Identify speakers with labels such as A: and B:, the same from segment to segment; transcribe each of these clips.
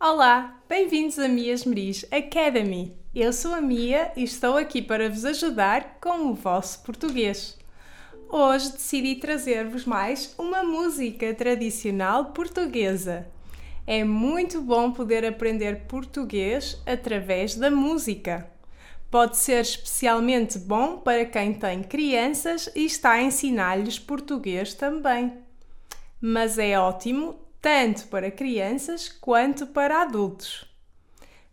A: Olá, bem-vindos a Mias Meris Academy. Eu sou a Mia e estou aqui para vos ajudar com o vosso português. Hoje decidi trazer-vos mais uma música tradicional portuguesa. É muito bom poder aprender português através da música. Pode ser especialmente bom para quem tem crianças e está a ensinar-lhes português também. Mas é ótimo tanto para crianças quanto para adultos.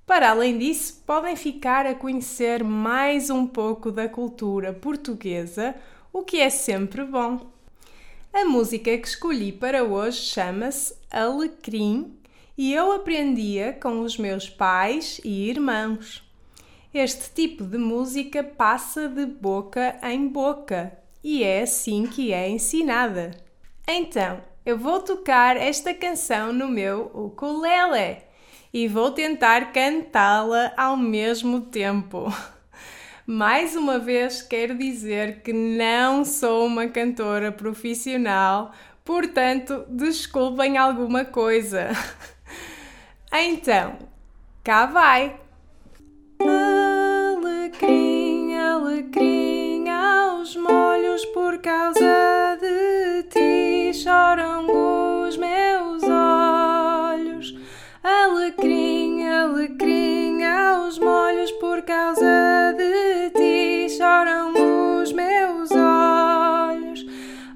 A: Para além disso, podem ficar a conhecer mais um pouco da cultura portuguesa, o que é sempre bom. A música que escolhi para hoje chama-se Alecrim e eu aprendia com os meus pais e irmãos. Este tipo de música passa de boca em boca e é assim que é ensinada. Então, eu vou tocar esta canção no meu ukulele e vou tentar cantá-la ao mesmo tempo. Mais uma vez quero dizer que não sou uma cantora profissional, portanto, desculpem alguma coisa. Então, cá vai! Alecrim, alecrim, aos molhos por causa choram os meus olhos. Alecrim, alecrim, aos molhos por causa de ti choram os meus olhos.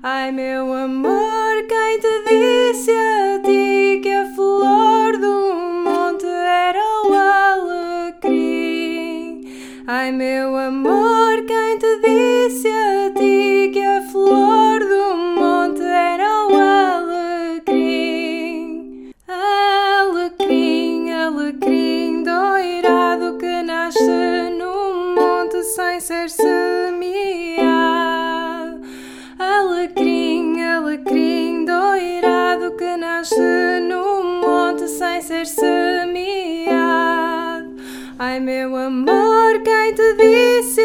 A: Ai, meu amor, quem te disse a ti que a flor do monte era o alecrim? Ai, meu amor, ser semeado. Alecrim, alecrim, doirado que nasce no monte sem ser semeado. Ai, meu amor, quem te disse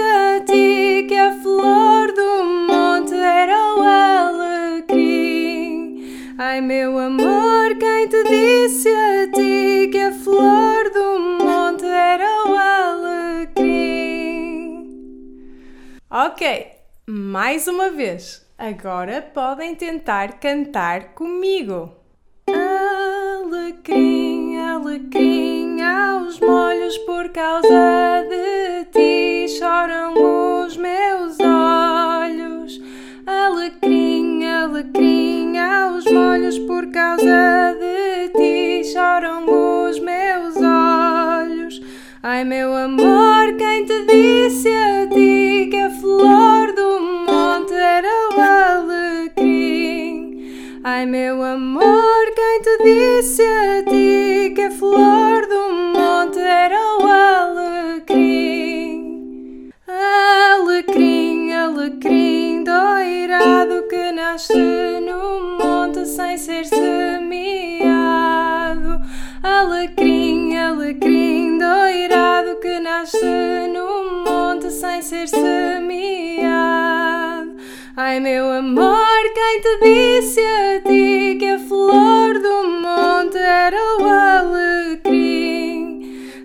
A: Ok, mais uma vez. Agora podem tentar cantar comigo. Alecrim, alecrim, aos molhos por causa de ti choram os meus olhos. Alecrim, alecrim, aos molhos por causa de ti choram os meus olhos. Ai, meu amor, quem te disse flor do monte era o alecrim? Ai, meu amor, quem te disse a ti que a flor do monte era o alecrim? Alecrim, alecrim, doirado que nasce no monte sem ser semeado. Alecrim, alecrim, doirado que nasce ser semeado. Ai, meu amor, quem te disse a ti que a flor do monte era o alecrim?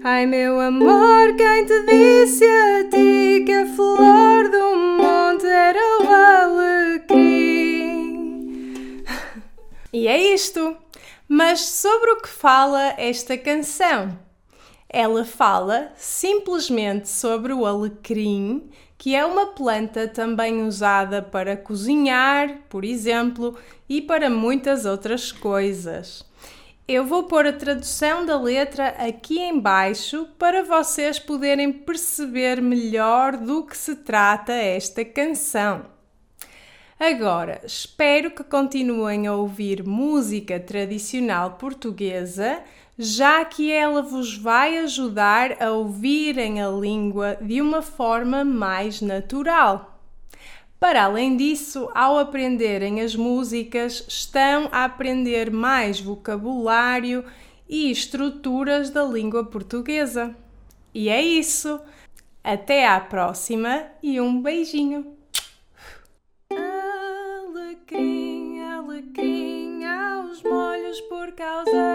A: Ai, meu amor, quem te disse a ti que a flor do monte era o alecrim? E é isto! Mas sobre o que fala esta canção? Ela fala simplesmente sobre o alecrim, que é uma planta também usada para cozinhar, por exemplo, e para muitas outras coisas. Eu vou pôr a tradução da letra aqui embaixo para vocês poderem perceber melhor do que se trata esta canção. Agora, espero que continuem a ouvir música tradicional portuguesa, já que ela vos vai ajudar a ouvirem a língua de uma forma mais natural. Para além disso, ao aprenderem as músicas, estão a aprender mais vocabulário e estruturas da língua portuguesa. E é isso! Até à próxima e um beijinho! Por causa